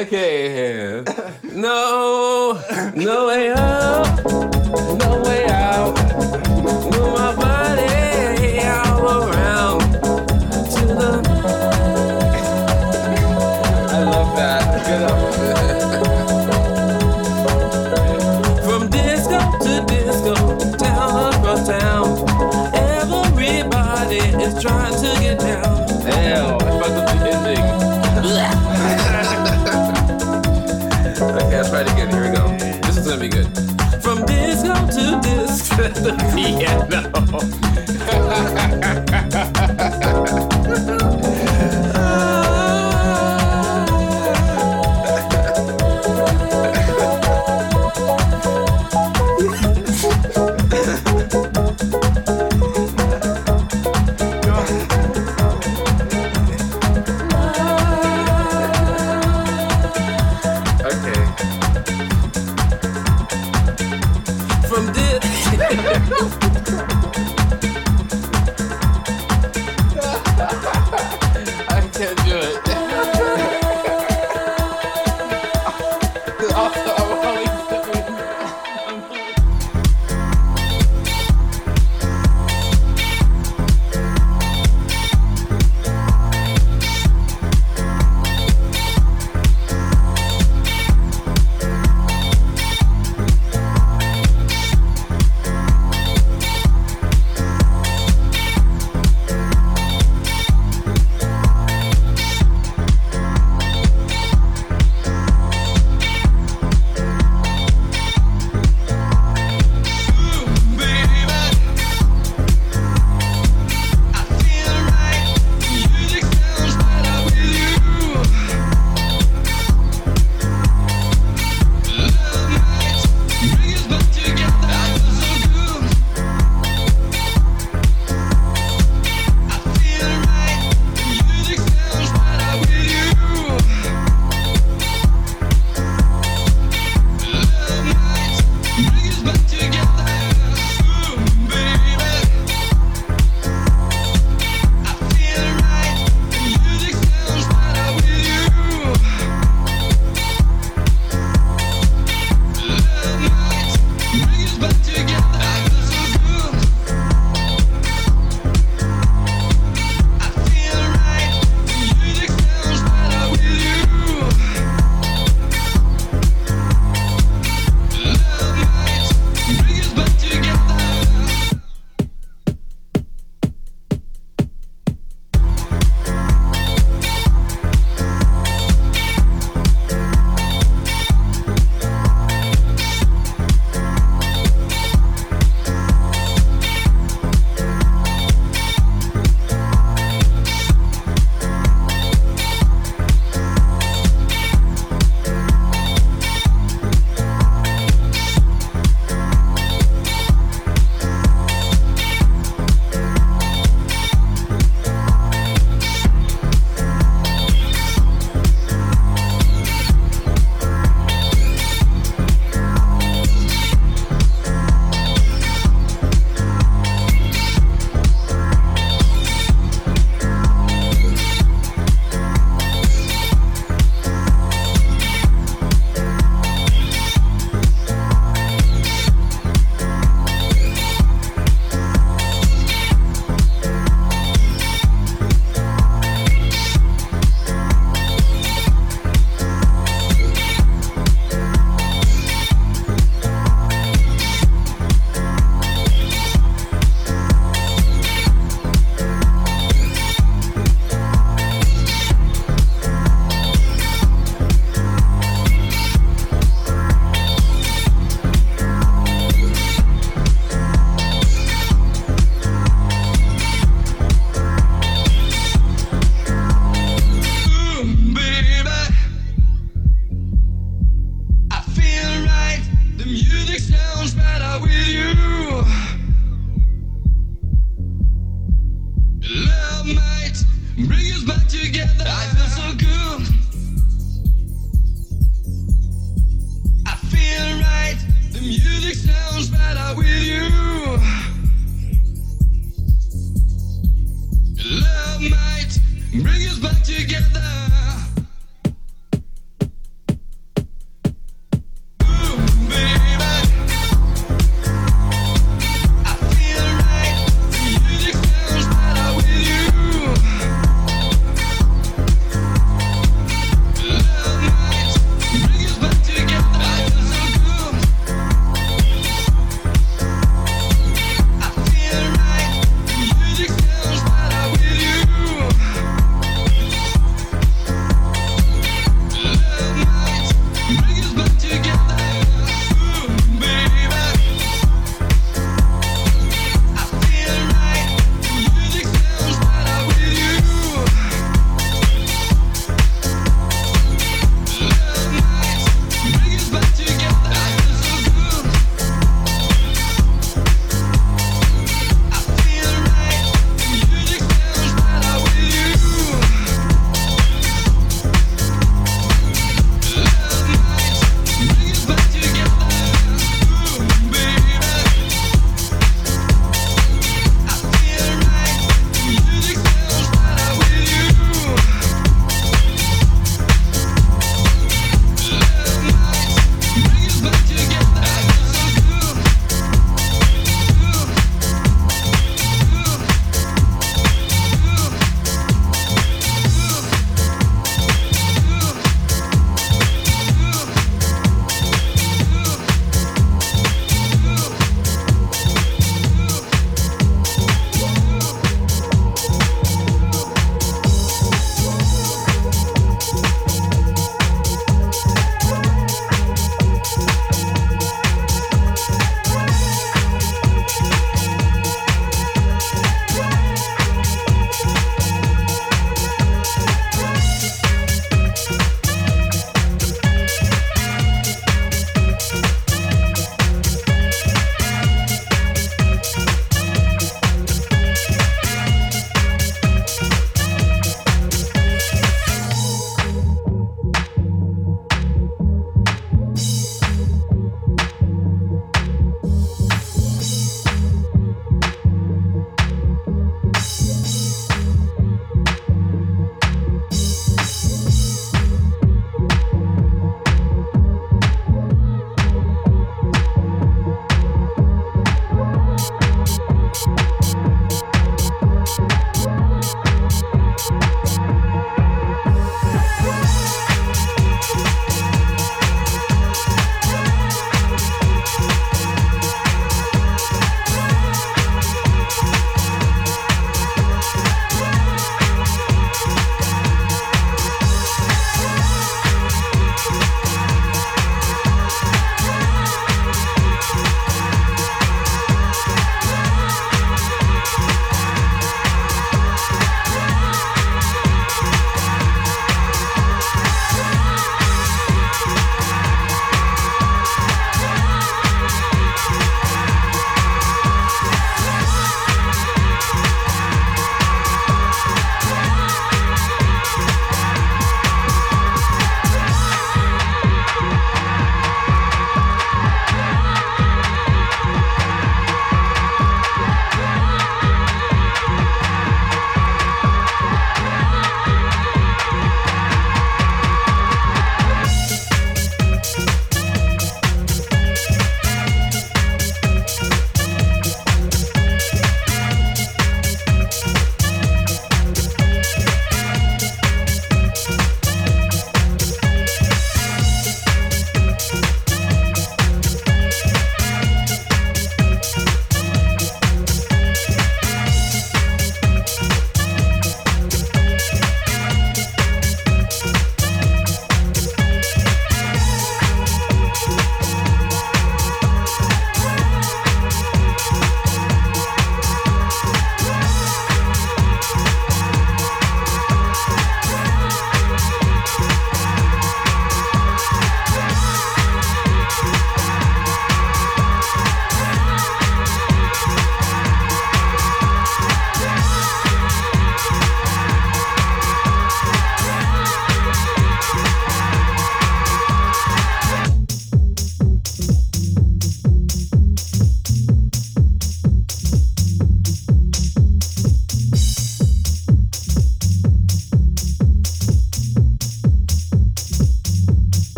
Okay. No, no way out. No way out. yeah.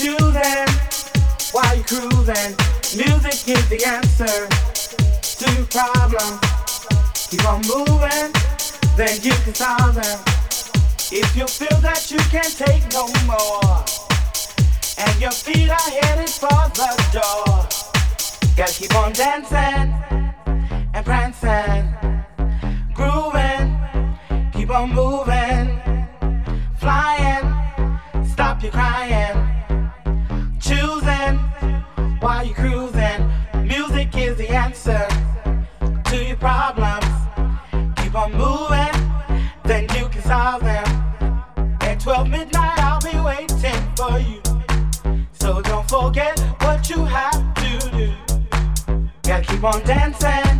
Choosing while you're cruising. Music is the answer to your problem. Keep on moving, then you can solve them. If you feel that you can't take no more, and your feet are headed for the door, gotta keep on dancing and prancing, grooving, keep on moving, flying, stop your crying, forget what you have to do. Gotta keep on dancing